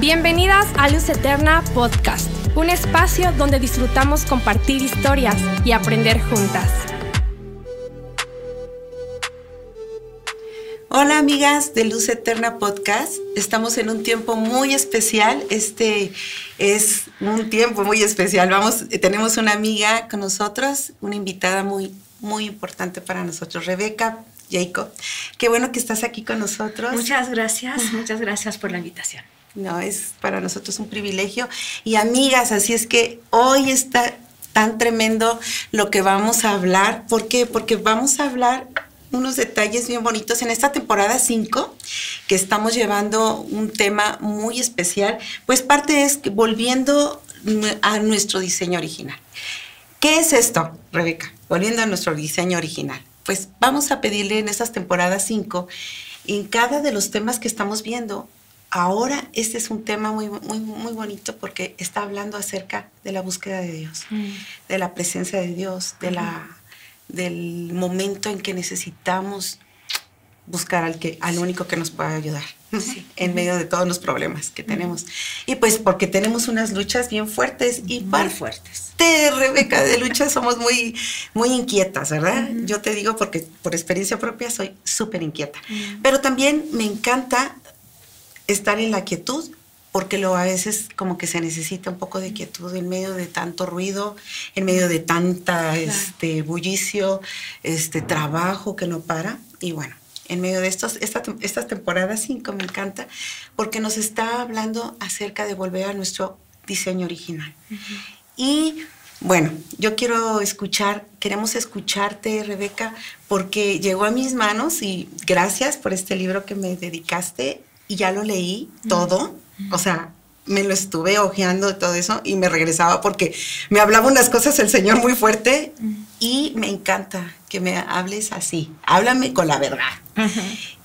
Bienvenidas a Luz Eterna Podcast, un espacio donde disfrutamos compartir historias y aprender juntas. Hola amigas de Luz Eterna Podcast, estamos en un tiempo muy especial, este es un tiempo muy especial, vamos, tenemos una amiga con nosotros, una invitada muy, muy importante para nosotros, Rebeca Jacob. Qué bueno que estás aquí con nosotros. Muchas gracias, muchas gracias por la invitación. No, es para nosotros un privilegio. Y amigas, así es que hoy está tan tremendo lo que vamos a hablar. ¿Por qué? Porque vamos a hablar unos detalles bien bonitos en esta temporada 5 que estamos llevando un tema muy especial. Pues parte es que volviendo a nuestro diseño original. ¿Qué es esto, Rebeca? Volviendo a nuestro diseño original. Pues vamos a pedirle en estas temporadas 5, en cada de los temas que estamos viendo, ahora este es un tema muy, muy, muy bonito porque está hablando acerca de la búsqueda de Dios, mm. de la presencia de Dios, de la, del momento en que necesitamos buscar al, que, al único que nos pueda ayudar en medio de todos los problemas que tenemos. Y pues porque tenemos unas luchas bien fuertes y muy fuertes. De Rebeca, de luchas somos muy, muy inquietas, ¿verdad? Yo te digo porque por experiencia propia soy súper inquieta. Pero también me encanta estar en la quietud, porque lo a veces como que se necesita un poco de quietud en medio de tanto ruido, en medio de tanta este bullicio, este trabajo que no para. Y bueno, en medio de estos esta, esta temporada 5 me encanta porque nos está hablando acerca de volver a nuestro diseño original. Y bueno, yo quiero escuchar, queremos escucharte, Rebeca, porque llegó a mis manos y gracias por este libro que me dedicaste y ya lo leí todo, o sea, me lo estuve hojeando todo eso y me regresaba porque me hablaba unas cosas el Señor muy fuerte y me encanta que me hables así, háblame con la verdad.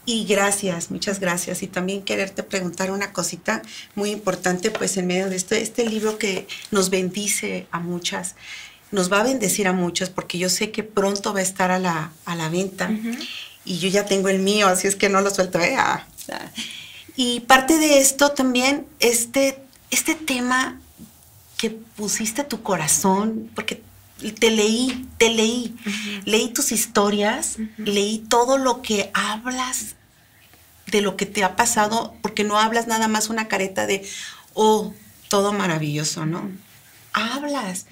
Y gracias, muchas gracias. Y también quererte preguntar una cosita muy importante, pues en medio de este, este libro que nos bendice a muchas, nos va a bendecir a muchas, porque yo sé que pronto va a estar a la, a la venta. Y yo ya tengo el mío, así es que no lo suelto. ¿eh? Ah, y parte de esto también, este, este tema que pusiste tu corazón, porque te leí, te leí, leí tus historias, leí todo lo que hablas de lo que te ha pasado, porque no hablas nada más una careta de, oh, todo maravilloso, ¿no? Hablas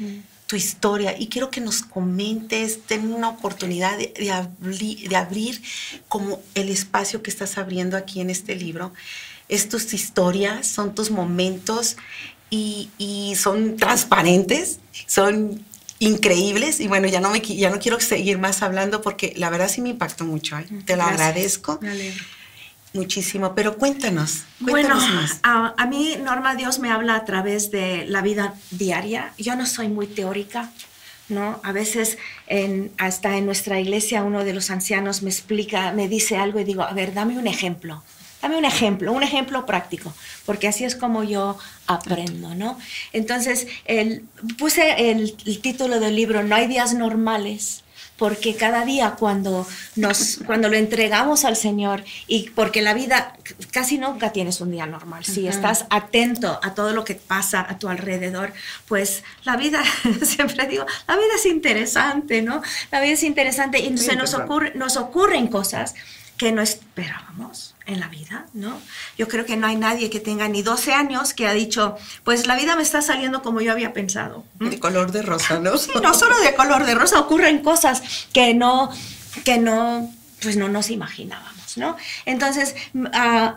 tu historia y quiero que nos comentes, ten una oportunidad de, de, abrir como el espacio que estás abriendo aquí en este libro. Es tus historias, son tus momentos y, y son transparentes, son increíbles y bueno, ya no, me, ya no quiero seguir más hablando porque la verdad sí me impactó mucho, ¿eh? te lo agradezco. Muchísimo, pero cuéntanos, cuéntanos bueno, más. A, a, mí Norma Dios me habla a través de la vida diaria. Yo no soy muy teórica, ¿no? A veces en, hasta en nuestra iglesia uno de los ancianos me explica, me dice algo y digo, a ver, dame un ejemplo. Dame un ejemplo, un ejemplo práctico, porque así es como yo aprendo, ¿no? Entonces, el, puse el, el título del libro, No hay días normales, porque cada día cuando, nos, cuando lo entregamos al Señor y porque la vida casi nunca tienes un día normal, si estás atento a todo lo que pasa a tu alrededor, pues la vida, siempre digo, la vida es interesante, ¿no? La vida es interesante y se nos, ocurre, nos ocurren cosas que no esperábamos en la vida, ¿no? Yo creo que no hay nadie que tenga ni 12 años que ha dicho, pues la vida me está saliendo como yo había pensado. De color de rosa, ¿no? Sí, no solo de color de rosa, ocurren cosas que no, que no, pues no nos imaginábamos, ¿no? Entonces, uh,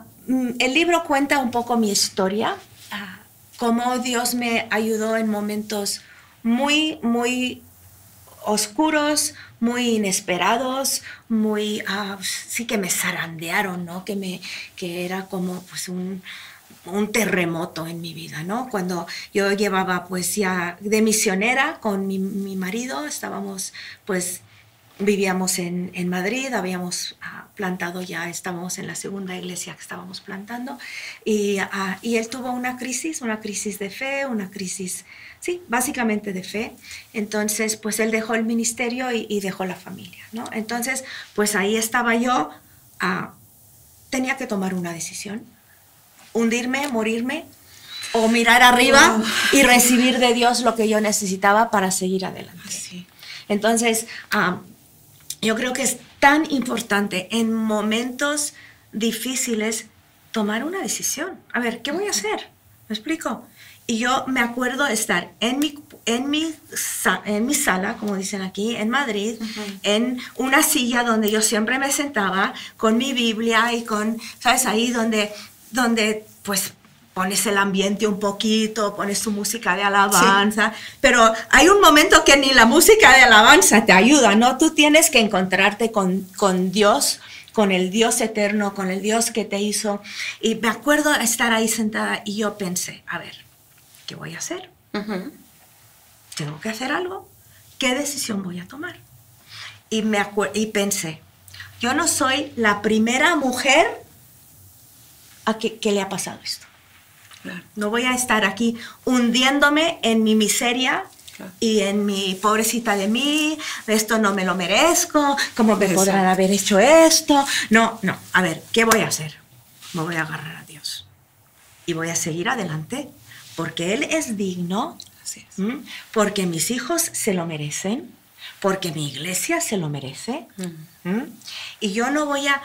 el libro cuenta un poco mi historia, uh, cómo Dios me ayudó en momentos muy, muy oscuros, muy inesperados, muy, ah, sí que me zarandearon, ¿no? Que, me, que era como pues un, un terremoto en mi vida, ¿no? Cuando yo llevaba pues ya de misionera con mi, mi marido, estábamos pues vivíamos en, en, Madrid, habíamos ah, plantado ya, estábamos en la segunda iglesia que estábamos plantando, y, uh, y, él tuvo una crisis, una crisis de fe, una crisis, sí, básicamente de fe. Entonces, pues él dejó el ministerio y, y dejó la familia, ¿no? Entonces, pues ahí estaba yo, uh, tenía que tomar una decisión. hundirme, morirme, o mirar arriba y recibir de Dios lo que yo necesitaba para seguir adelante. Sí. Entonces, ah, yo creo que es tan importante en momentos difíciles tomar una decisión. A ver, ¿qué voy a hacer? ¿Me explico? Y yo me acuerdo estar en mi, en mi, en mi sala, como dicen aquí, en Madrid, en una silla donde yo siempre me sentaba con mi Biblia y con, ¿sabes? Ahí donde, donde pues pones el ambiente un poquito, pones tu música de alabanza, pero hay un momento que ni la música de alabanza te ayuda, ¿no? Tú tienes que encontrarte con, con Dios, con el Dios eterno, con el Dios que te hizo. Y me acuerdo estar ahí sentada y yo pensé, a ver, ¿qué voy a hacer? ¿Tengo que hacer algo? ¿Qué decisión voy a tomar? Y, me y pensé, yo no soy la primera mujer a que, que le ha pasado esto. Claro. No voy a estar aquí hundiéndome en mi miseria Claro. y en mi pobrecita de mí, esto no me lo merezco, ¿cómo me Exacto. podrán haber hecho esto? No, no, a ver, ¿qué voy a hacer? Me voy a agarrar a Dios y voy a seguir adelante porque Él es digno, Así es. ¿m? porque mis hijos se lo merecen, porque mi iglesia se lo merece, y yo no voy a,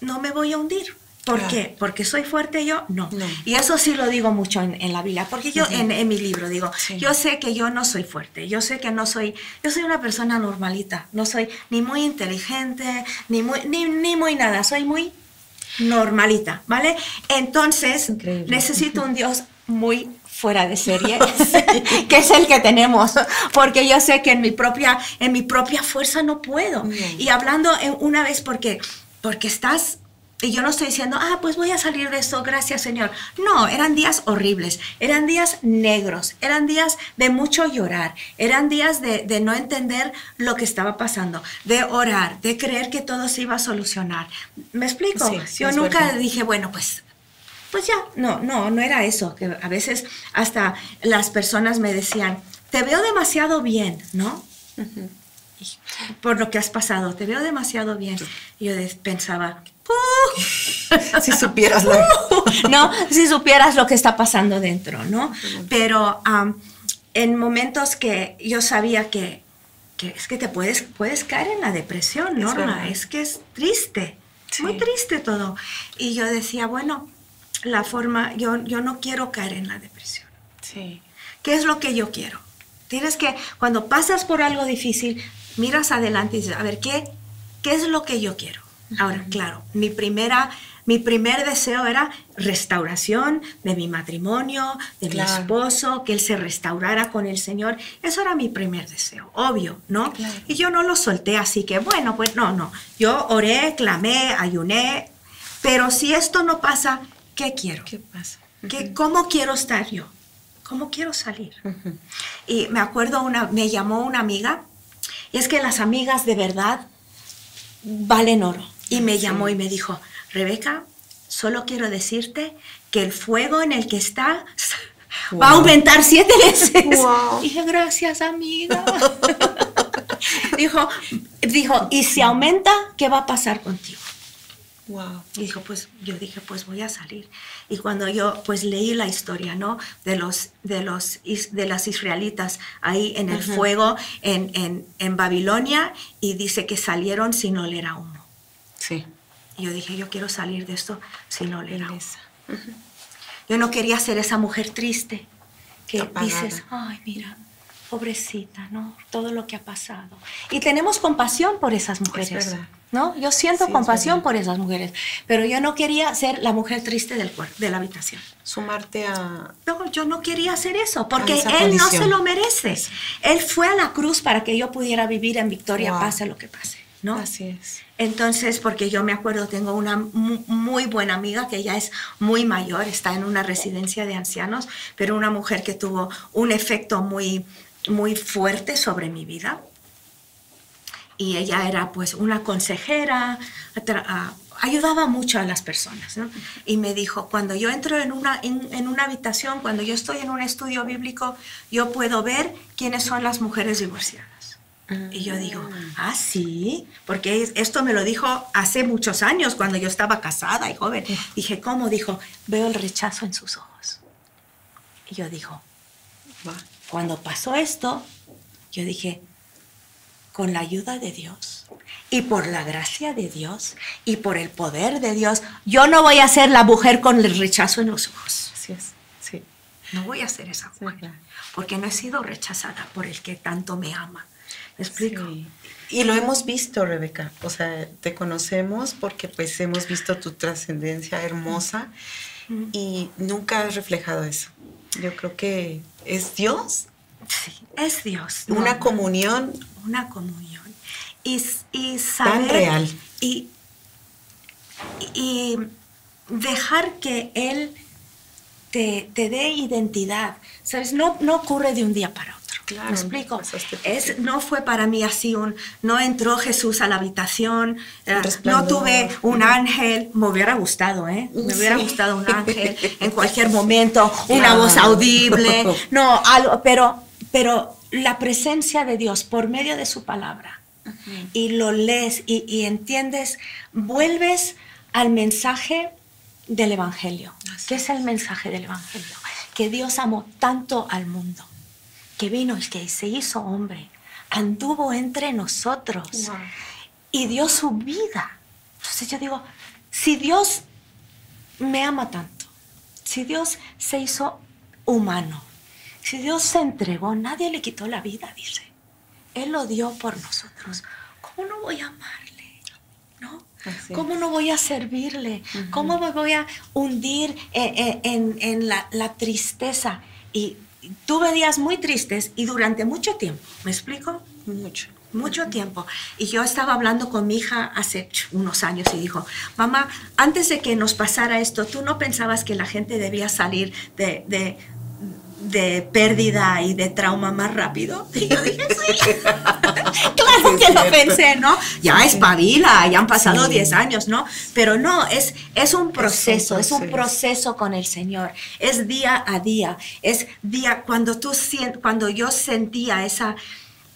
no me voy a hundir. ¿Por Claro. qué? ¿Porque soy fuerte yo? No. No. Y eso sí lo digo mucho en, en la Biblia, porque yo en, en mi libro digo, Sí. yo sé que yo no soy fuerte, yo sé que no soy, yo soy una persona normalita, no soy ni muy inteligente, ni muy, ni, ni muy nada, soy muy normalita, ¿vale? Entonces, Increíble. necesito un Dios muy fuera de serie, que es el que tenemos, porque yo sé que en mi propia, en mi propia fuerza no puedo. Y hablando en- una vez porque, porque estás, y yo no estoy diciendo, ah, pues voy a salir de esto, gracias Señor. No, eran días horribles, eran días negros, eran días de mucho llorar, eran días de, de no entender lo que estaba pasando, de orar, de creer que todo se iba a solucionar. ¿Me explico? Sí, sí, yo nunca verdad. dije, bueno, pues pues ya, no, no, no era eso, que a veces hasta las personas me decían, te veo demasiado bien, ¿no? Y Por lo que has pasado, te veo demasiado bien. Y yo pensaba, "Uh". Si supieras la... no, si supieras lo que está pasando dentro, ¿no? Pero en momentos que yo sabía que, que es que te puedes, puedes caer en la depresión, Es Norma, es que es triste, Sí. muy triste todo. Y yo decía, bueno, la forma, yo, yo no quiero caer en la depresión. Sí. ¿Qué es lo que yo quiero? Tienes que, cuando pasas por algo difícil, miras adelante y dices, a ver, ¿qué, qué es lo que yo quiero? Ahora, claro, mi primera, mi primer deseo era restauración de mi matrimonio, de mi esposo, que él se restaurara con el Señor. Eso era mi primer deseo, obvio, ¿no? Claro. Y yo no lo solté así que, bueno, pues no, no. Yo oré, clamé, ayuné, pero si esto no pasa, ¿qué quiero? ¿Qué pasa? ¿Qué- ¿Cómo quiero estar yo? ¿Cómo quiero salir? Y me acuerdo, una, me llamó una amiga, y es que las amigas de verdad valen oro. Y me llamó y me dijo, Rebeca, solo quiero decirte que el fuego en el que estás va a aumentar siete veces. Wow. Dije, gracias, amiga. dijo, dijo, y si aumenta, ¿qué va a pasar contigo? Wow. Y dijo, pues yo dije, pues voy a salir. Y cuando yo pues leí la historia, ¿no? De los de los de las israelitas ahí en el fuego en, en, en Babilonia y dice que salieron sin oler a humo. Sí. Y yo dije, yo quiero salir de esto humo. Belleza. Yo no quería ser esa mujer triste que Apagada. dices, ay, mira, pobrecita, ¿no? Todo lo que ha pasado. Y tenemos compasión por esas mujeres, verdad. ¿no? Yo siento Sí, es compasión verdad. por esas mujeres, pero yo no quería ser la mujer triste del cuer- de la habitación. Sumarte a... No, yo no quería hacer eso, porque él no se lo merece. Él fue a la cruz para que yo pudiera vivir en victoria, Wow. pase lo que pase, ¿no? Así es. Entonces, porque yo me acuerdo, tengo una mu- muy buena amiga que ya es muy mayor, está en una residencia de ancianos, pero una mujer que tuvo un efecto muy, muy fuerte sobre mi vida. Y ella era pues una consejera, ayudaba mucho a las personas. ¿no? Y me dijo, cuando yo entro en una, en, en una habitación, cuando yo estoy en un estudio bíblico, yo puedo ver quiénes son las mujeres divorciadas. Y yo digo, ah, sí, porque esto me lo dijo hace muchos años, cuando yo estaba casada y joven. Dije, ¿cómo? Dijo, veo el rechazo en sus ojos. Y yo digo, cuando pasó esto, yo dije, con la ayuda de Dios y por la gracia de Dios y por el poder de Dios, yo no voy a ser la mujer con el rechazo en los ojos. Así es, sí. No voy a ser esa mujer, porque no he sido rechazada por el que tanto me ama. ¿Me explico? Y lo hemos visto, Rebeca. O sea, te conocemos porque pues hemos visto tu trascendencia hermosa y nunca has reflejado eso. Yo creo que es Dios. Sí, es Dios. Una comunión. Una comunión. Y, y saber. Tan real. Y, y dejar que Él te, te dé identidad. ¿Sabes? No, no ocurre de un día para otro. Claro, ¿Me explico? Es, no fue para mí así un, no entró Jesús a la habitación, eh, no tuve un ángel, me hubiera gustado, ¿eh? Me hubiera gustado un ángel en cualquier momento, una voz audible, no, algo, pero, pero la presencia de Dios por medio de su palabra y lo lees y, y, entiendes, vuelves al mensaje del Evangelio. ¿Qué es el mensaje del Evangelio? Que Dios amó tanto al mundo que vino y que se hizo hombre, anduvo entre nosotros y dio su vida. Entonces yo digo, si Dios me ama tanto, si Dios se hizo humano, si Dios se entregó, nadie le quitó la vida, dice. Él lo dio por nosotros. ¿Cómo no voy a amarle? ¿No? ¿Cómo no voy a servirle? ¿Cómo me voy a hundir en, en, en la, la, tristeza? Y tuve días muy tristes y durante mucho tiempo, ¿me explico? Mucho. Mucho tiempo. Y yo estaba hablando con mi hija hace unos años y dijo, mamá, antes de que nos pasara esto, ¿tú no pensabas que la gente debía salir de, de, de pérdida y de trauma más rápido? Y yo dije, sí. claro que lo pensé, ¿no? Ya espabila, ya han pasado 10 años, ¿no? Pero no, es, es un proceso, es un proceso con el Señor. Es día a día, es día, cuando tú cuando yo sentía esa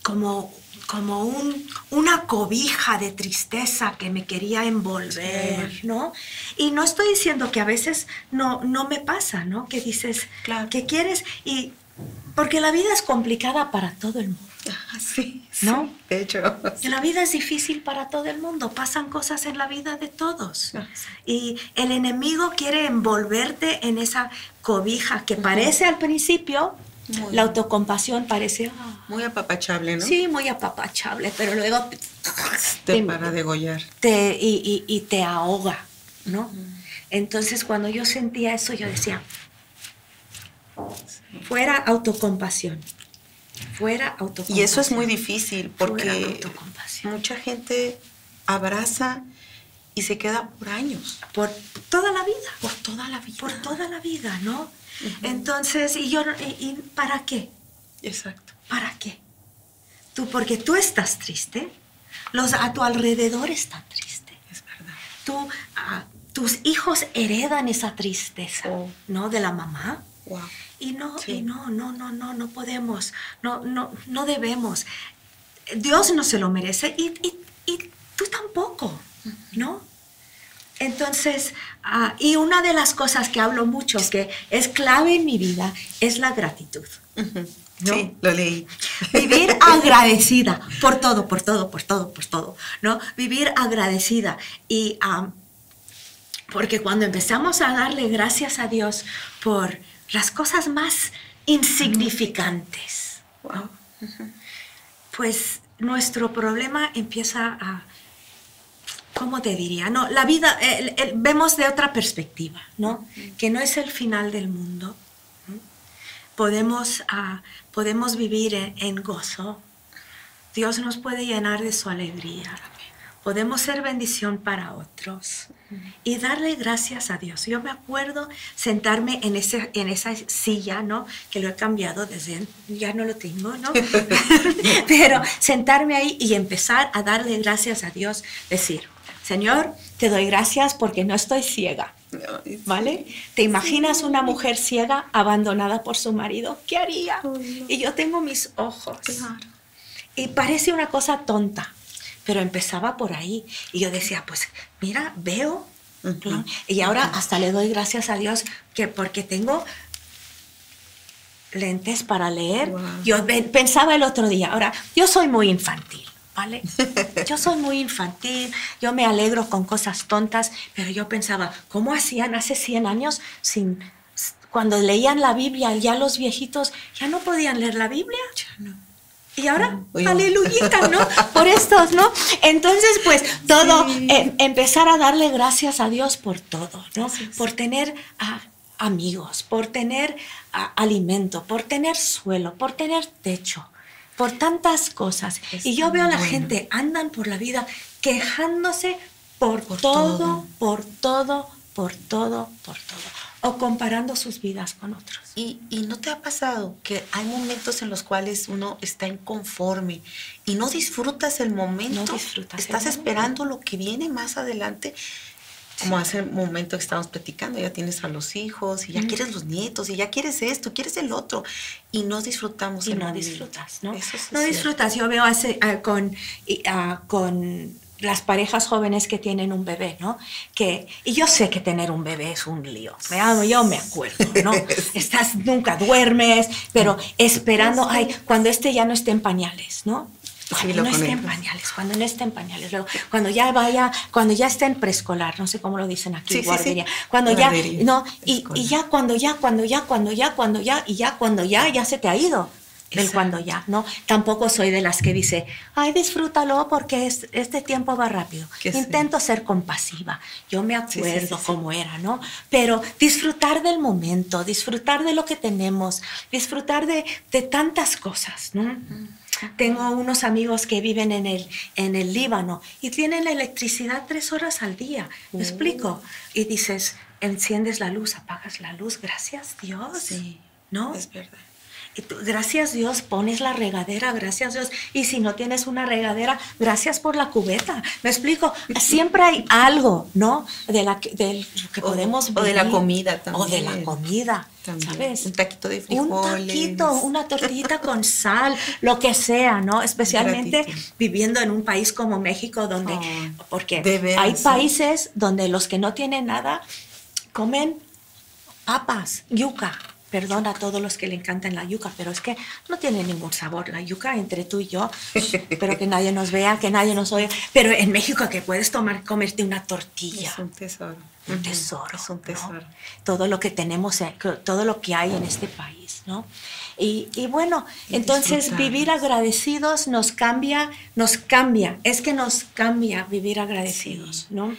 como como un, una cobija de tristeza que me quería envolver, ¿no? Y no estoy diciendo que a veces no, no me pasa, ¿no? Que dices, claro. que quieres y... Porque la vida es complicada para todo el mundo. Sí, ¿no? Sí, de hecho. La vida es difícil para todo el mundo, pasan cosas en la vida de todos. Y el enemigo quiere envolverte en esa cobija que parece al principio, muy la autocompasión parece... Oh, muy apapachable, ¿no? Sí, muy apapachable, pero luego... Te, te para degollar. Te, y, y, y, te ahoga, ¿no? Entonces cuando yo sentía eso, yo decía, fuera autocompasión fuera autocompasión. Y eso es muy difícil porque mucha gente abraza y se queda por años. Por toda la vida. Por toda la vida. Por toda la vida, ¿no? Uh -huh. Entonces, ¿y yo y, y, para qué? Exacto. ¿Para qué? Tú, porque tú estás triste, los a tu alrededor están tristes. Es verdad. Tú, tus hijos heredan esa tristeza, oh. ¿no? De la mamá. Wow. Y no, sí. y no, no, no, no, no podemos, no, no, no debemos. Dios no se lo merece y, y, y tú tampoco, ¿no? Entonces, uh, y una de las cosas que hablo mucho, que es clave en mi vida, es la gratitud. Uh -huh. ¿no? Sí, lo leí. Vivir agradecida por todo, por todo, por todo, por todo, ¿no? Vivir agradecida. Y um, porque cuando empezamos a darle gracias a Dios por las cosas más insignificantes, wow. pues nuestro problema empieza a, ¿cómo te diría? No, la vida, el, el, vemos de otra perspectiva, ¿no? Que no es el final del mundo. Podemos, uh, podemos vivir en, en gozo. Dios nos puede llenar de su alegría podemos ser bendición para otros y darle gracias a Dios. Yo me acuerdo sentarme en, ese, en esa silla, ¿no? Que lo he cambiado desde, ya no lo tengo, ¿no? Pero sentarme ahí y empezar a darle gracias a Dios, decir, Señor, te doy gracias porque no estoy ciega. ¿Vale? ¿Te imaginas una mujer ciega abandonada por su marido? ¿Qué haría? Y yo tengo mis ojos. Y parece una cosa tonta, pero empezaba por ahí. Y yo decía, pues mira, veo. Y ahora hasta le doy gracias a Dios que porque tengo lentes para leer. Yo pensaba el otro día, ahora, yo soy muy infantil. ¿Vale? Yo soy muy infantil, yo me alegro con cosas tontas, pero yo pensaba, ¿cómo hacían hace 100 años sin cuando leían la Biblia, ya los viejitos ya no podían leer la Biblia? Y ahora, aleluya, ¿no? Por estos, ¿no? Entonces, pues todo, em, empezar a darle gracias a Dios por todo, ¿no? Por tener amigos, por tener alimento, por tener suelo, por tener techo, por tantas cosas. y yo veo a la gente, andan por la vida quejándose por, todo, por todo, por todo, por todo. O comparando sus vidas con otros. Y, no te ha pasado que hay momentos en los cuales uno está inconforme y no disfrutas el momento? No disfrutas. Estás esperando lo que viene más adelante como hace un momento que estábamos platicando, ya tienes a los hijos y ya quieres los nietos y ya quieres esto, quieres el otro y no disfrutamos. Y no disfrutas, ¿no? no disfrutas. Yo veo hace, con, con las parejas jóvenes que tienen un bebé, ¿no? Que, y yo sé que tener un bebé es un lío, yo me acuerdo, ¿no? Estás, nunca duermes, pero esperando, ay, cuando este ya no esté en pañales, ¿no? Cuando no esté en pañales, cuando no esté en pañales, luego, cuando ya vaya, cuando ya esté en preescolar, no sé cómo lo dicen aquí, guardería, cuando ya, no, y, y, ya cuando ya, cuando ya, cuando ya, cuando ya, y ya cuando ya, ya se te ha ido del cuando ya, ¿no? Tampoco soy de las que dice, ay, disfrútalo porque este tiempo va rápido. Intento ser compasiva. Yo me acuerdo cómo era, ¿no? Pero disfrutar del momento, disfrutar de lo que tenemos, disfrutar de, de tantas cosas, ¿no? Tengo unos amigos que viven en el, en el Líbano y tienen la electricidad tres horas al día. ¿Me explico? Y dices, enciendes la luz, apagas la luz. Gracias Dios. Sí. ¿No? Es verdad gracias Dios, pones la regadera, gracias Dios. Y si no tienes una regadera, gracias por la cubeta. Me explico, siempre hay algo, ¿no? De la que, que podemos O de la comida también. O de la comida, ¿sabes? Un taquito de frijoles. Un taquito, una tortillita con sal, lo que sea, ¿no? Especialmente viviendo en un país como México, donde, oh, porque hay países donde los que no tienen nada comen papas, yuca, Perdona a todos los que le encantan la yuca, pero es que no tiene ningún sabor la yuca entre tú y yo. Pero que nadie nos vea, que nadie nos oiga. Pero en México que puedes tomar, comerte una tortilla. Es un tesoro. Un tesoro. Es un tesoro. Todo lo que tenemos, eh, todo lo que hay en este país, ¿no? Y, y bueno, entonces vivir agradecidos nos cambia, nos cambia. Es que nos cambia vivir agradecidos, ¿no?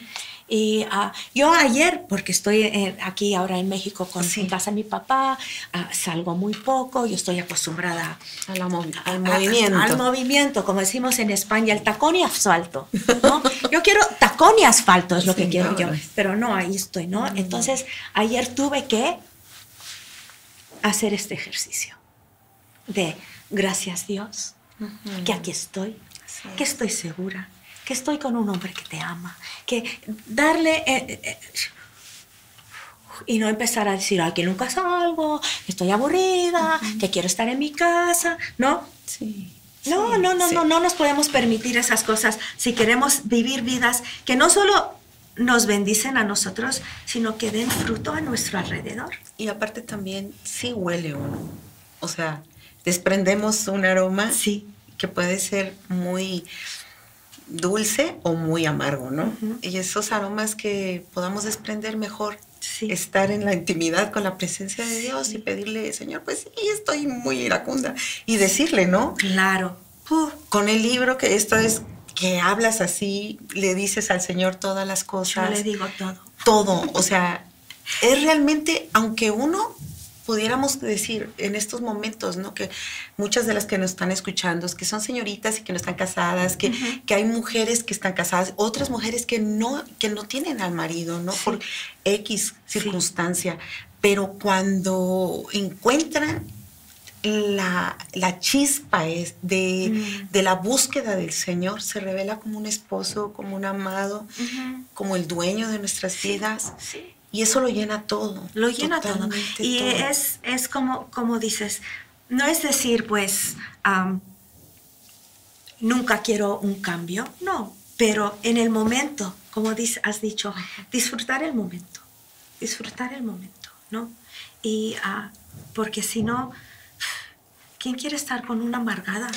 Y uh, yo ayer, porque estoy aquí ahora en México con en casa de mi papá, uh, salgo muy poco, yo estoy acostumbrada al movimiento. al movimiento, como decimos en España, el tacón y asfalto. ¿no? yo quiero tacón y asfalto, es lo que quiero yo, pero no, ahí estoy, ¿no? Entonces, ayer tuve que hacer este ejercicio de gracias Dios, que aquí estoy, que estoy segura, que estoy con un hombre que te ama, que darle... Eh, eh, eh, y no empezar a decir, ay, que nunca salgo, estoy aburrida, que quiero estar en mi casa, ¿no? Sí. No, no, no, no, no nos podemos permitir esas cosas si queremos vivir vidas que no solo nos bendicen a nosotros, sino que den fruto a nuestro alrededor. Y aparte también sí huele uno. O sea, desprendemos un aroma sí. que puede ser muy dulce o muy amargo, ¿no? Y esos aromas que podamos desprender mejor, estar en la intimidad con la presencia de Dios y pedirle, Señor, pues sí, estoy muy iracunda. Y decirle, ¿no? Claro. con el libro que esto es que hablas así, le dices al Señor todas las cosas. Yo le digo todo. Todo, o sea, es realmente, aunque uno pudiéramos decir en estos momentos, ¿no? Que muchas de las que nos están escuchando, que son señoritas y que no están casadas, que, que hay mujeres que están casadas, otras mujeres que no, que no tienen al marido, ¿no? Por X circunstancia. Pero cuando encuentran la, la, chispa es de, mm. de, la búsqueda del Señor se revela como un esposo, como un amado, como el dueño de nuestras vidas. Sí. Y eso lo llena todo. Lo llena todo. Y Es, es como, como dices, no es decir, pues, nunca quiero un cambio, no, pero en el momento, como dice, has dicho, disfrutar el momento, disfrutar el momento, ¿no? Y ah, porque si no, ¿quién quiere estar con una amargada?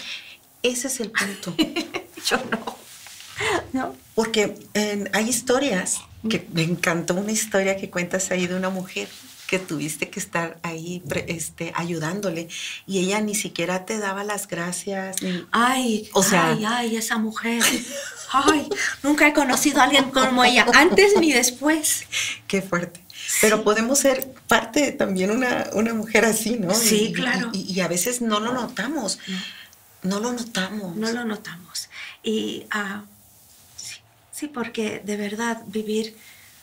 Ese es el punto. Yo no. ¿No? Porque eh, hay historias, que me encantó una historia que cuentas ahí de una mujer que tuviste que estar ahí este, ayudándole y ella ni siquiera te daba las gracias. ni- Ay, O sea- ay, ay, esa mujer. Ay, nunca he conocido a alguien como ella, antes ni después. Qué fuerte. Pero podemos ser parte de también una, una mujer así, ¿no? Sí, Y- claro. Y, y a veces no lo notamos. No lo notamos. No lo notamos. Y ah, sí, porque de verdad vivir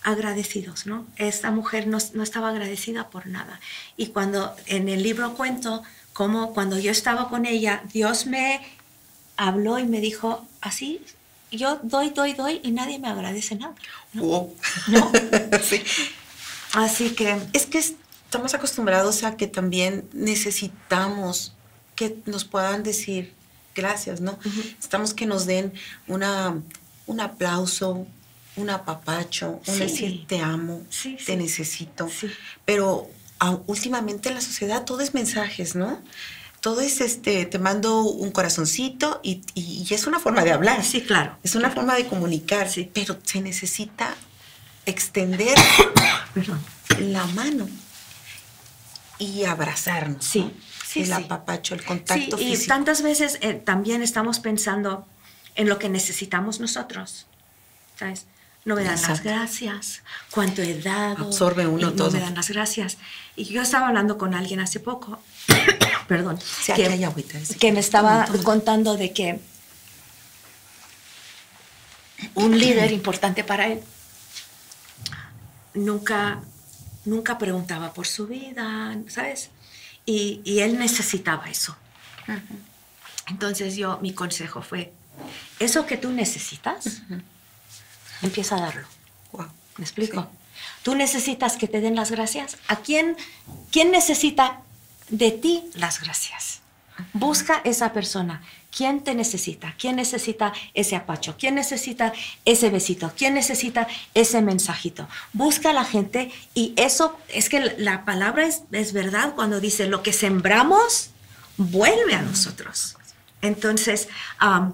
agradecidos, ¿no? Esta mujer no, no estaba agradecida por nada. Y cuando en el libro cuento cómo cuando yo estaba con ella, Dios me habló y me dijo, así, yo doy, doy, doy y nadie me agradece nada. Wow. No. Sí. Así que Es que estamos acostumbrados a que también necesitamos que nos puedan decir gracias, ¿no? Estamos que nos den una, un aplauso, un apapacho, un Sí. decir te amo, Sí, te sí. necesito. Sí. Pero ah, últimamente en la sociedad todo es mensajes, ¿no? Todo es este, te mando un corazoncito y, y- y es una forma de hablar. Sí, claro. Es una forma de comunicar, Sí. pero se necesita extender la mano y abrazarnos. Sí, ¿no? sí, El sí. apapacho, el Sí, contacto y físico. tantas veces eh, también estamos pensando en lo que necesitamos nosotros. ¿Sabes? No me dan las gracias, cuánto he dado. Absorbe uno y todo. No me dan las gracias. Y yo estaba hablando con alguien hace poco, perdón, Sí, aquí hay agüita, sí. que me estaba Toma, toma. contando de que un líder importante para él nunca, nunca preguntaba por su vida, ¿sabes? Y, y él necesitaba eso. Entonces yo, mi consejo fue, eso que tú necesitas, empieza a darlo. ¿Me explico? Sí. Tú necesitas que te den las gracias. ¿A quién, quién necesita de ti las gracias? Busca esa persona. ¿Quién te necesita? ¿Quién necesita ese apacho? ¿Quién necesita ese besito? ¿Quién necesita ese mensajito? Busca a la gente y eso es que la palabra es, es verdad cuando dice lo que sembramos vuelve a nosotros. Entonces, am,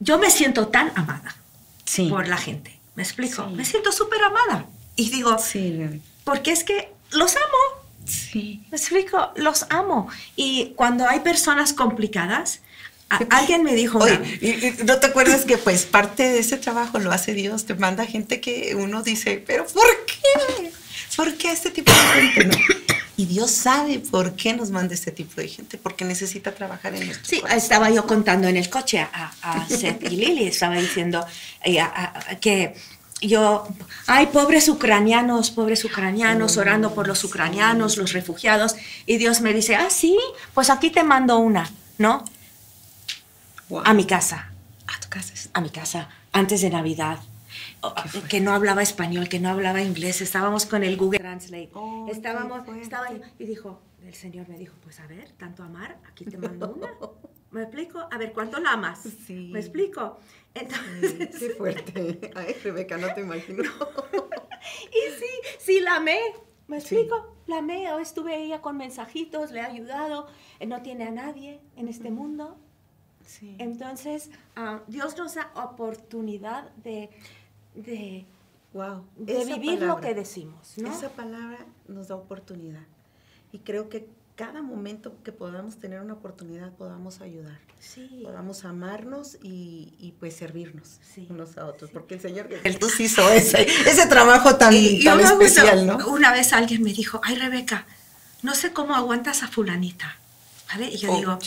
yo me siento tan amada Sí. por la gente. ¿Me explico? Sí. Me siento súper amada. Y digo, Sí, porque es que los amo. sí. ¿Me explico? Los amo. Y cuando hay personas complicadas, alguien me dijo, una Oye, vez, y- y ¿no te acuerdas que pues parte de ese trabajo lo hace Dios? Te manda gente que uno dice, pero ¿por qué? ¿Por qué este tipo de gente? no? Y Dios sabe por qué nos manda este tipo de gente, porque necesita trabajar en nuestro Sí, corazón. estaba yo contando en el coche a, a Seth y Lily, estaba diciendo eh, a- a- que yo, ay, pobres ucranianos, pobres ucranianos, orando por los ucranianos, los refugiados, y Dios me dice, ah, sí, pues aquí te mando una, ¿no? Wow. A mi casa, A tu casa. a mi casa, antes de Navidad. Que no hablaba español, que no hablaba inglés, estábamos con el Google Translate. Oh, estábamos, estaba y dijo, el Señor me dijo, pues a ver, tanto amar, aquí te mando una. ¿Me explico? A ver, ¿cuánto la amas? Sí. ¿Me explico? Entonces, Qué fuerte. Ay, Rebeca, no te imagino. y sí, sí la amé. ¿Me explico? La amé, hoy estuve ella con mensajitos, le he ayudado, eh, no tiene a nadie en este mundo. Sí. Entonces, ah, Dios nos da oportunidad de, de, Wow. de vivir lo que decimos, ¿no? Esa palabra nos da oportunidad. Y creo que cada momento que podamos tener una oportunidad podamos ayudar. Sí. Podamos amarnos y, y, pues servirnos Sí. unos a otros. Porque el Señor Jesús hizo ese, ese trabajo tan, Y tan especial, ¿no? Una vez alguien me dijo, ay Rebeca, no sé cómo aguantas a fulanita, ¿vale? Y yo Oh. digo,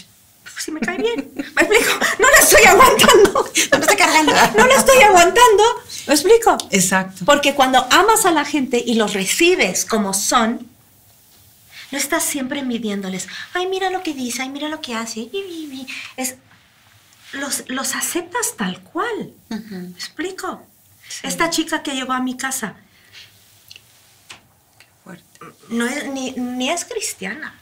pues si me cae bien. ¿Me explico? No la estoy aguantando. No me está cargando. No la estoy aguantando. ¿Me explico? Exacto. Porque cuando amas a la gente y los recibes como son, no estás siempre midiéndoles, ay, mira lo que dice, ay, mira lo que hace. y, y, y". Es, los, los aceptas tal cual. ¿Me explico? Sí. Esta chica que llegó a mi casa Fuerte. no es, ni, ni es cristiana.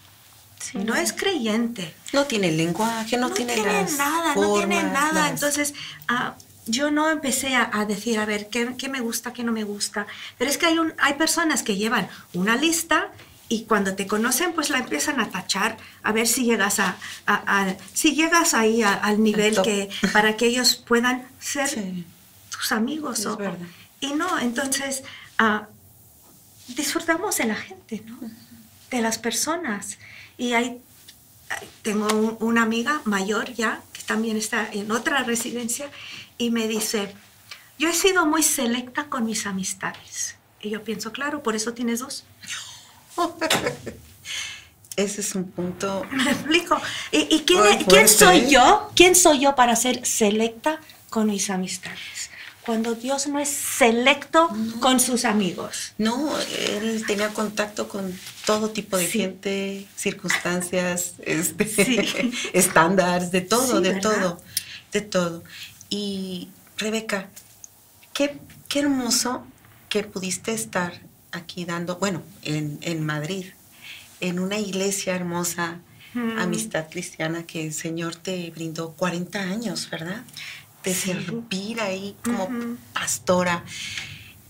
No es creyente. No tiene lenguaje, no, tiene, nada, no tiene nada. las- Entonces, ah, yo no empecé a, a decir, a ver, ¿qué, qué me gusta, qué no me gusta? Pero es que hay, un, hay personas que llevan una lista y cuando te conocen, pues la empiezan a tachar, a ver si llegas a, a- a- si llegas ahí al nivel que para que ellos puedan ser Sí. tus amigos. Es o- verdad. y no, entonces ah, disfrutamos de la gente, ¿no? De las personas. Y hay- tengo un- una amiga mayor ya, que también está en otra residencia, y me dice, yo he sido muy selecta con mis amistades. Y yo pienso, claro, por eso tienes dos. Ese es un punto. ¿Me explico? ¿Y, y quién, quién fuerte, soy ¿eh? yo? ¿Quién soy yo para ser selecta con mis amistades? Cuando Dios no es selecto con sus amigos. No, él tenía contacto con todo tipo de Sí. gente, circunstancias, este, Sí. estándares, de todo, Sí, de ¿verdad? todo, de todo. Y Rebeca, qué, qué hermoso que pudiste estar aquí dando, bueno, en, en Madrid, en una iglesia hermosa, Mm. amistad cristiana que el Señor te brindó 40 años, ¿verdad? De servir ahí como pastora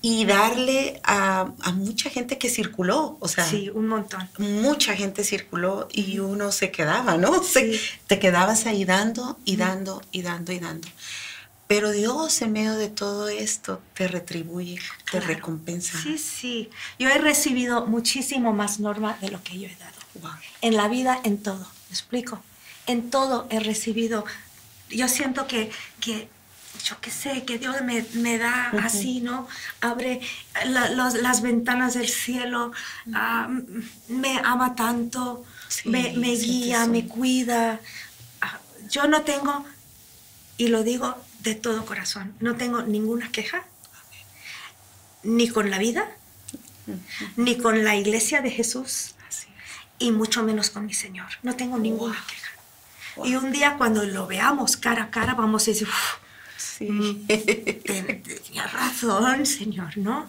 y darle a, a mucha gente que circuló, o sea, Sí, un montón. mucha gente circuló y uno se quedaba, ¿no? Se- Sí. te quedabas ahí dando y dando y dando y dando. Pero Dios en medio de todo esto te retribuye, te Claro. recompensa. Sí, sí. Yo he recibido muchísimo más norma de lo que yo he dado. Wow. En la vida, en todo. ¿Me explico? En todo he recibido. Yo siento que, que yo qué sé, que Dios me, me da así, ¿no? Abre la- los- las ventanas del cielo, ah, me ama tanto, Sí, me, me guía, me cuida. Ah, Yo no tengo, y lo digo de todo corazón, no tengo ninguna queja, ni con la vida, ni con la iglesia de Jesús, y mucho menos con mi Señor. No tengo ninguna queja. Wow. Y un día cuando lo veamos cara a cara, vamos a decir, "Uf, Sí. ten- tenía razón, Señor, ¿no?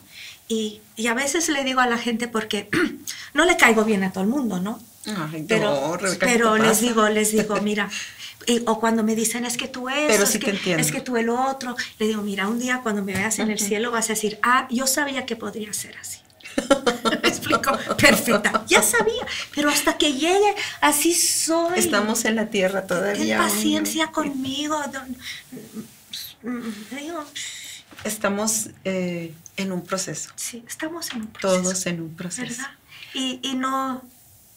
Y, y a veces le digo a la gente porque no le caigo bien a todo el mundo, ¿no? Ay, Pero, no, Rebeca, ¿qué pero les digo, les digo, mira, y- o cuando me dicen es que tú eso, Pero es, sí que, es que tú el otro, le digo, mira, un día cuando me veas en el cielo vas a decir, ah, yo sabía que podría ser así. ¿Me explico? Perfecta. Ya sabía, pero hasta que llegue, así soy. Estamos en la tierra Ten todavía. paciencia aún. conmigo. mm, Digo, Estamos eh, en un proceso. sí, estamos en un proceso. Todos en un proceso. ¿Verdad? Y, y no,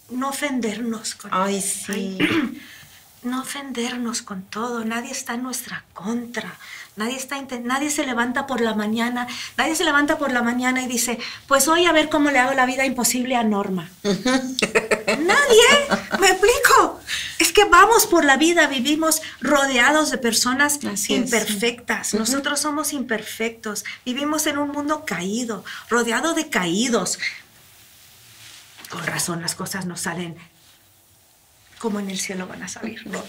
no ofendernos con Ay, sí. Ay, no ofendernos con todo, nadie está en nuestra contra, nadie, está nadie se levanta por la mañana, nadie se levanta por la mañana y dice, pues hoy a ver cómo le hago la vida imposible a Norma. nadie, me explico. Es que vamos por la vida, vivimos rodeados de personas Así imperfectas, nosotros somos imperfectos, vivimos en un mundo caído, rodeado de caídos. Con razón las cosas no salen como en el cielo van a salir. ¿no?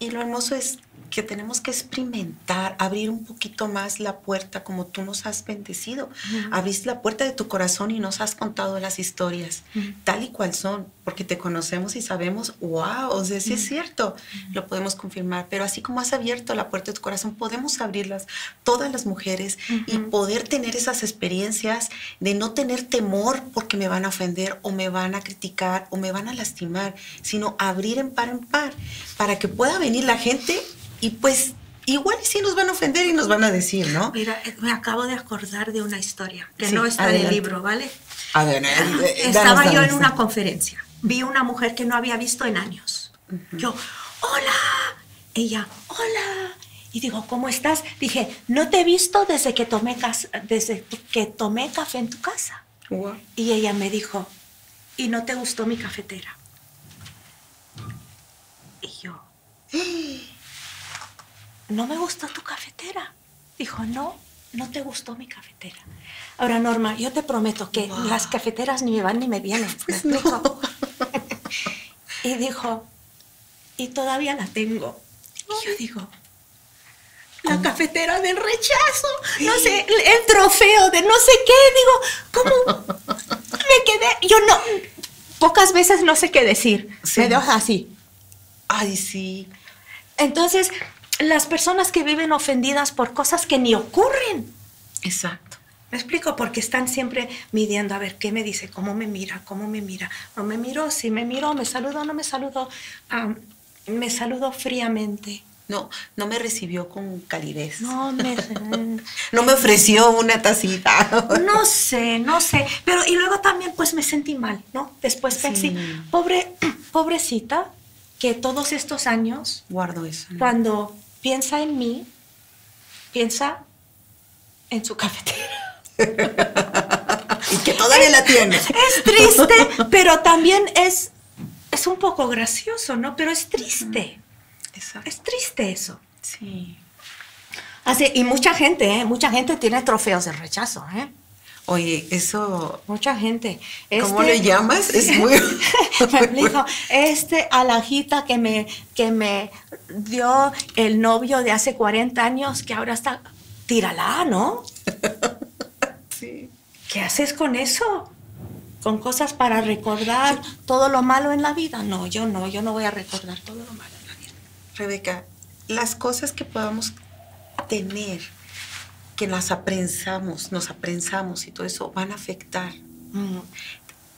Y lo hermoso es que tenemos que experimentar, abrir un poquito más la puerta como tú nos has bendecido. Abriste la puerta de tu corazón y nos has contado las historias Ujú. tal y cual son, porque te conocemos y sabemos, wow, o sea, sí es cierto, lo podemos confirmar, pero así como has abierto la puerta de tu corazón, podemos abrirlas todas las mujeres y poder tener esas experiencias de no tener temor porque me van a ofender o me van a criticar o me van a lastimar, sino abrir en par en par para que pueda venir la gente y pues igual sí nos van a ofender y nos van a decir, ¿no? Mira, eh, me acabo de acordar de una historia que Sí, no está en adelante. el libro, ¿vale? A ver, eh, eh, Estaba danos, yo en danos. una conferencia. Vi una mujer que no había visto en años. Yo, hola. Ella, hola. Y digo, ¿cómo estás? Dije, no te he visto desde que tomé, desde que tomé café en tu casa. Wow. Y ella me dijo, ¿y no te gustó mi cafetera? Y yo, ¿no me gustó tu cafetera? Dijo, no, no te gustó mi cafetera. Ahora, Norma, yo te prometo que Wow. las cafeteras ni me van ni me vienen. ¿me Pues explico? y dijo, y todavía la tengo. Y yo digo, la cafetera del rechazo, no sé, el, trofeo de no sé qué, digo, ¿cómo? Me quedé, yo no, pocas veces no sé qué decir. Sí. Me deja así. Ay, sí. Entonces, las personas que viven ofendidas por cosas que ni ocurren. Exacto. Me explico, porque están siempre midiendo, a ver, ¿qué me dice? ¿Cómo me mira? ¿Cómo me mira? ¿No me miró? Si me miró, me saludó, no me saludó. Ah, me saludó fríamente. No, no me recibió con calidez. No me... No me ofreció una tacita. No sé, no sé. Pero y luego también pues me sentí mal, ¿no? Después pensé, Sí. pobre, pobrecita, que todos estos años, Guardo eso. ¿no? cuando piensa en mí, piensa en su cafetera. Y que todavía la tiene. Es triste, pero también es, es un poco gracioso, ¿no? Pero es triste. Exacto. Es triste eso. Sí. Así, y mucha gente, ¿eh? Mucha gente tiene trofeos de rechazo, ¿eh? Oye, eso. Mucha gente. ¿Cómo Este- le llamas? Es muy. me dijo, este alajita que me, que me dio el novio de hace 40 años, que ahora está, tírala, ¿no? sí. ¿Qué haces con eso? Con cosas para recordar todo lo malo en la vida. No, yo no, yo no voy a recordar todo lo malo en la vida. Rebeca, las cosas que podamos tener, que las aprensamos, nos aprensamos y todo eso, van a afectar. Mm,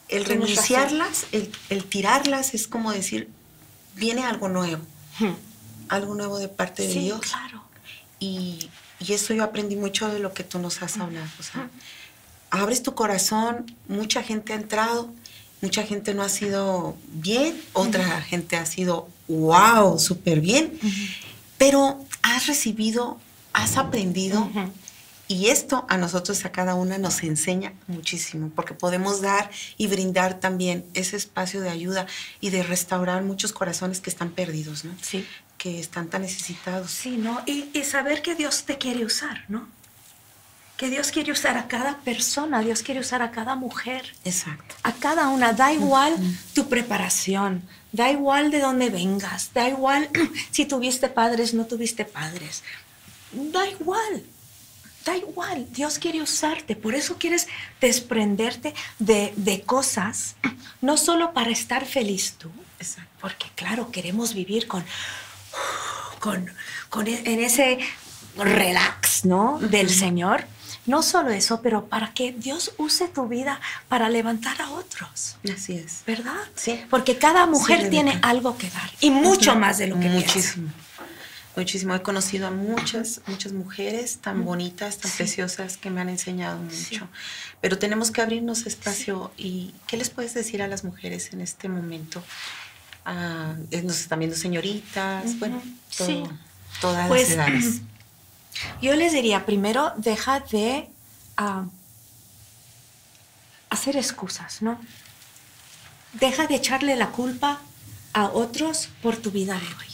El renunciarlas, el, el tirarlas, es como decir, viene algo nuevo, mm. algo nuevo de parte de Sí, Dios. claro. Y, y eso yo aprendí mucho de lo que tú nos has hablado. O sea, abres tu corazón, mucha gente ha entrado, mucha gente no ha sido bien, otra gente ha sido wow, súper bien, pero has recibido, has aprendido. Y esto a nosotros, a cada una, nos enseña muchísimo, porque podemos dar y brindar también ese espacio de ayuda y de restaurar muchos corazones que están perdidos, ¿no? Sí. Que están tan necesitados. Sí, ¿no? Y, y saber que Dios te quiere usar, ¿no? Que Dios quiere usar a cada persona, Dios quiere usar a cada mujer. Exacto. a cada una, da igual tu preparación, da igual de dónde vengas, da igual si tuviste padres, no tuviste padres, da igual, da igual, Dios quiere usarte, por eso quieres desprenderte de, de cosas, no solo para estar feliz tú, Exacto. porque claro, queremos vivir con, con, con e- en ese relax, ¿no? Del Señor. No solo eso, pero para que Dios use tu vida para levantar a otros, Así es. ¿verdad? Sí. Porque cada mujer Rebeca. tiene algo que dar y mucho más de lo que piensa. Muchísimo. He conocido a muchas, muchas mujeres tan bonitas, tan Sí. preciosas que me han enseñado mucho. Sí. Pero tenemos que abrirnos espacio. ¿Y qué les puedes decir a las mujeres en este momento? Ah, eh, nos están viendo señoritas, bueno, todo- todas Pues, las edades. Yo les diría, primero, deja de ah, hacer excusas, ¿no? Deja de echarle la culpa a otros por tu vida de hoy.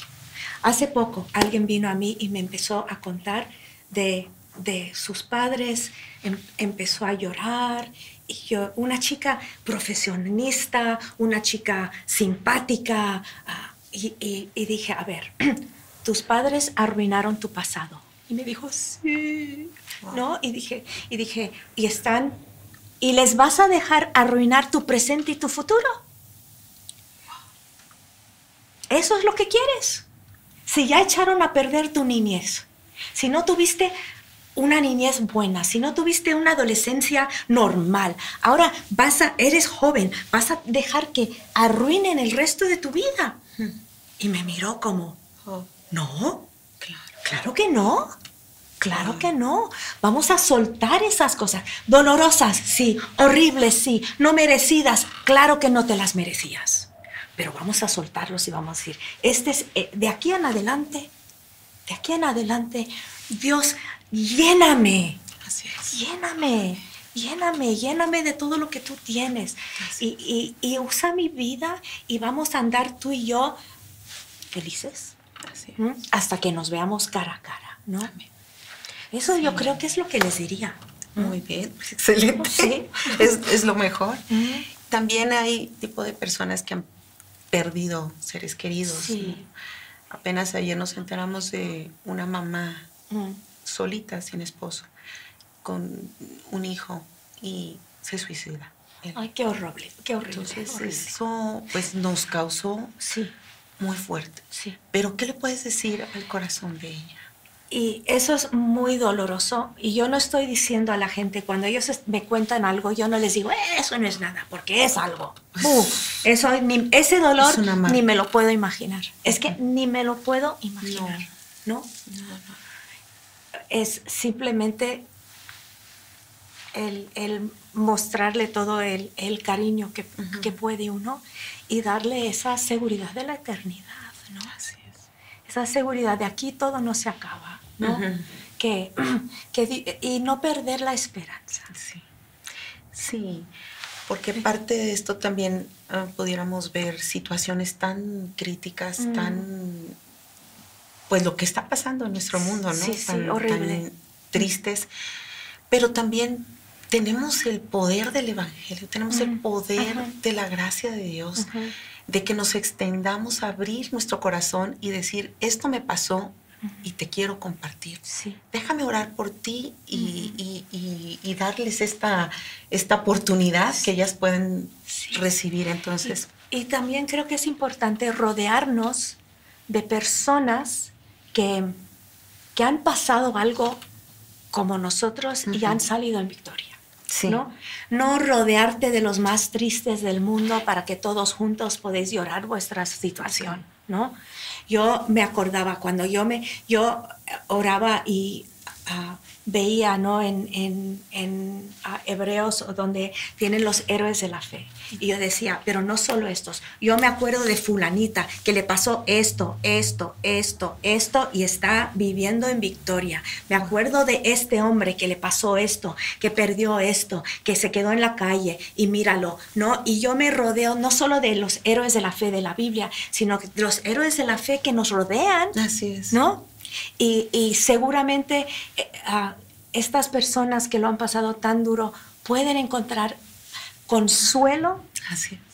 Hace poco alguien vino a mí y me empezó a contar de, de sus padres, em- empezó a llorar. Y yo, una chica profesionista, una chica simpática, ah, y, y- y dije, a ver, tus padres arruinaron tu pasado. Y me dijo, sí, ¿no? Y dije, y dije, y están, y les vas a dejar arruinar tu presente y tu futuro. Eso es lo que quieres. Si ya echaron a perder tu niñez, si no tuviste una niñez buena, si no tuviste una adolescencia normal, ahora vas a, eres joven, vas a dejar que arruinen el resto de tu vida. Y me miró como, Oh, no, claro. Claro que no. Claro que no. Vamos a soltar esas cosas. Dolorosas, sí. Horribles, sí. No merecidas. Claro que no te las merecías. Pero vamos a soltarlos y vamos a decir, este es, eh, de aquí en adelante, de aquí en adelante, Dios, lléname. Así es. Lléname, lléname, lléname de todo lo que tú tienes. Y, y- y usa mi vida y vamos a andar tú y yo felices. Así es. ¿m? hasta que nos veamos cara a cara, ¿no? Eso yo creo que es lo que les diría. Muy bien, pues, excelente. Sí. Es, es lo mejor. Mm. También hay tipo de personas que han perdido seres queridos. Sí. ¿no? Apenas ayer nos enteramos de una mamá Mm. solita, sin esposo, con un hijo y se suicida. Ay, qué horrible, qué horrible. Entonces horrible. eso pues nos causó Sí, muy fuerte. sí. Pero ¿qué le puedes decir al corazón de ella? Y eso es muy doloroso. Y yo no estoy diciendo a la gente, cuando ellos me cuentan algo, yo no les digo, "Eh, eso no es nada, porque es algo. Uf, eso, ni- ese dolor Es ni me lo puedo imaginar. Es que ni me lo puedo imaginar. ¿no? Es simplemente el, el mostrarle todo el, el cariño que, que puede uno y darle esa seguridad de la eternidad. ¿no? Así es. esa seguridad de aquí todo no se acaba, ¿no? Que, que y no perder la esperanza. Sí. Sí, porque parte de esto también ah, pudiéramos ver situaciones tan críticas, Mm. tan pues lo que está pasando en nuestro mundo, ¿no? Sí, sí, tan, horrible. tan tristes, pero también tenemos el poder del evangelio, tenemos el Mm, poder de la gracia de Dios, de que nos extendamos a abrir nuestro corazón y decir, esto me pasó y te quiero compartir Sí, déjame orar por ti y, y- y- y darles esta, esta oportunidad que ellas pueden Sí. recibir. Entonces, y también creo que es importante rodearnos de personas que, que han pasado algo como nosotros y Ujú. han salido en victoria. sí, ¿no? No rodearte de los más tristes del mundo para que todos juntos podéis llorar vuestra situación, ¿no? Yo me acordaba cuando yo me yo oraba y ah, veía, ¿no? En, en- en, ah, Hebreos donde tienen los héroes de la fe. Y yo decía, pero no solo estos. Yo me acuerdo de fulanita que le pasó esto, esto, esto, esto y está viviendo en victoria. Me acuerdo de este hombre que le pasó esto, que perdió esto, que se quedó en la calle y míralo, ¿no? Y yo me rodeo no solo de los héroes de la fe de la Biblia, sino de los héroes de la fe que nos rodean así es. ¿no? Y, y seguramente eh, ah, estas personas que lo han pasado tan duro pueden encontrar consuelo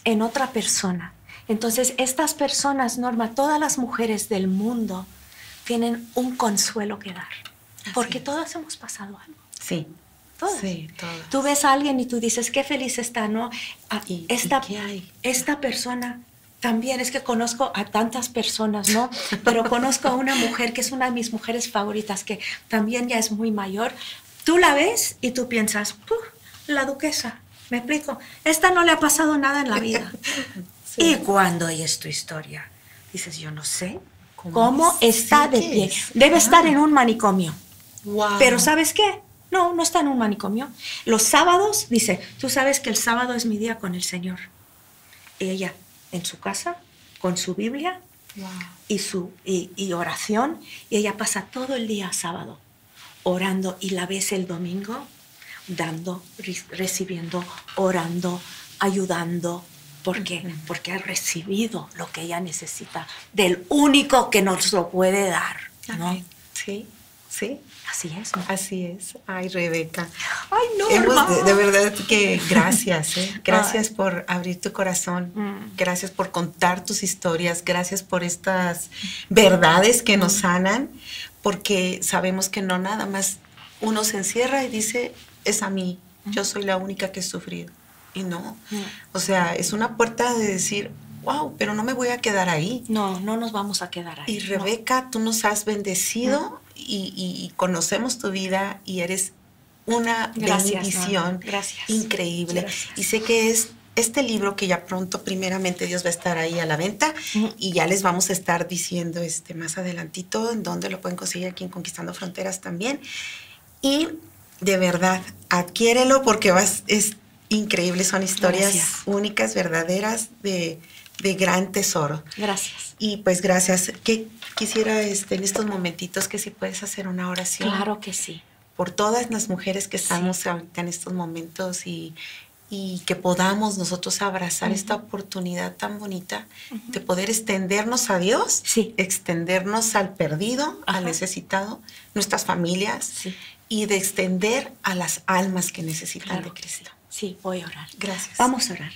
en otra persona. Entonces, estas personas, Norma, todas las mujeres del mundo tienen un consuelo que dar, porque es. todas hemos pasado algo. Sí. Todas. Sí, todas. Tú ves a alguien y tú dices, qué feliz está, ¿no? Ah, ¿Y- esta, y qué hay? esta persona también, es que conozco a tantas personas, ¿no? Pero conozco a una mujer que es una de mis mujeres favoritas, que también ya es muy mayor. Tú la ves y tú piensas, "Puh, la duquesa, me explico, esta no le ha pasado nada en la vida. Sí. Y cuando es tu historia, dices, yo no sé ¿Cómo cómo, está de pie. Debe Ah. estar en un manicomio. Wow. Pero ¿sabes qué? No, no está en un manicomio. Los sábados, dice, tú sabes que el sábado es mi día con el Señor. Y ella en su casa, con su Biblia Wow. y, su, y, y oración, y ella pasa todo el día sábado orando y la ves el domingo dando, re- recibiendo, orando, ayudando. ¿Por qué? Porque ha recibido lo que ella necesita del único que nos lo puede dar. ¿no? Sí, sí, Así es. ¿no? así es. Ay, Rebeca. Ay, no, Hemos, de, de verdad que gracias, ¿eh? gracias Ay. por abrir tu corazón, Mm. gracias por contar tus historias, gracias por estas verdades que Mm. nos sanan, porque sabemos que no nada más uno se encierra y dice, es a mí, yo soy la única que he sufrido. Y no, Mm. o sea, es una puerta de decir, wow, pero no me voy a quedar ahí. No, no nos vamos a quedar ahí. Y no. Rebeca, tú nos has bendecido y, y- y conocemos tu vida y eres una Gracias, bendición. Gracias. increíble. Gracias. Y sé que es este libro que ya pronto, primeramente, Dios va a estar ahí a la venta y ya les vamos a estar diciendo este más adelantito en dónde lo pueden conseguir aquí en Conquistando Fronteras también. Y de verdad, adquiérelo porque vas, es increíble, son historias Gracias. únicas, verdaderas, de, de gran tesoro. Gracias. Y pues gracias. Que quisiera este, en estos momentitos que si puedes hacer una oración Claro que sí. por todas las mujeres que estamos ahorita en estos momentos y, y que podamos nosotros abrazar esta oportunidad tan bonita de poder extendernos a Dios, Sí. extendernos al perdido, Ajá. al necesitado, nuestras familias Sí. y de extender a las almas que necesitan Claro de Cristo. Sí, voy a orar. Gracias. Vamos a orar.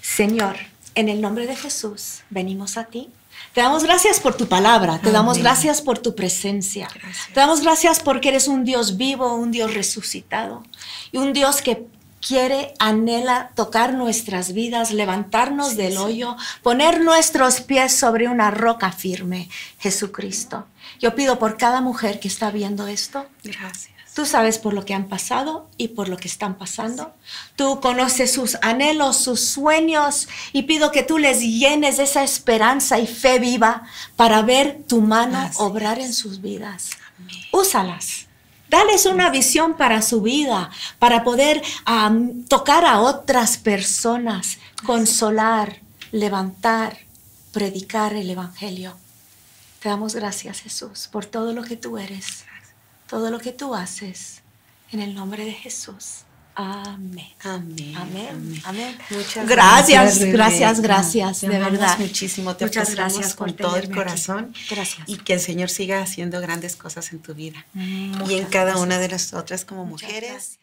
Señor, en el nombre de Jesús, venimos a ti. Te damos gracias por tu palabra, te damos Amén. gracias por tu presencia. Gracias. Te damos gracias porque eres un Dios vivo, un Dios resucitado y un Dios que quiere, anhela tocar nuestras vidas, levantarnos del hoyo, poner nuestros pies sobre una roca firme, Jesucristo. Yo pido por cada mujer que está viendo esto. Gracias. Tú sabes por lo que han pasado y por lo que están pasando. Tú conoces sus anhelos, sus sueños y pido que tú les llenes de esa esperanza y fe viva para ver tu mano Gracias. obrar en sus vidas. Úsalas. Dales una visión para su vida, para poder tocar a otras personas, consolar, levantar, predicar el Evangelio. Te damos gracias, Jesús, por todo lo que tú eres, todo lo que tú haces. En el nombre de Jesús. Amén. Amén. Amén. Amén. Muchas gracias, gracias, gracias, gracias, de verdad. muchísimo. Te Muchas gracias con todo el corazón. Gracias. Y que el Señor siga haciendo grandes cosas en tu vida. Y en cada una de nosotras como mujeres.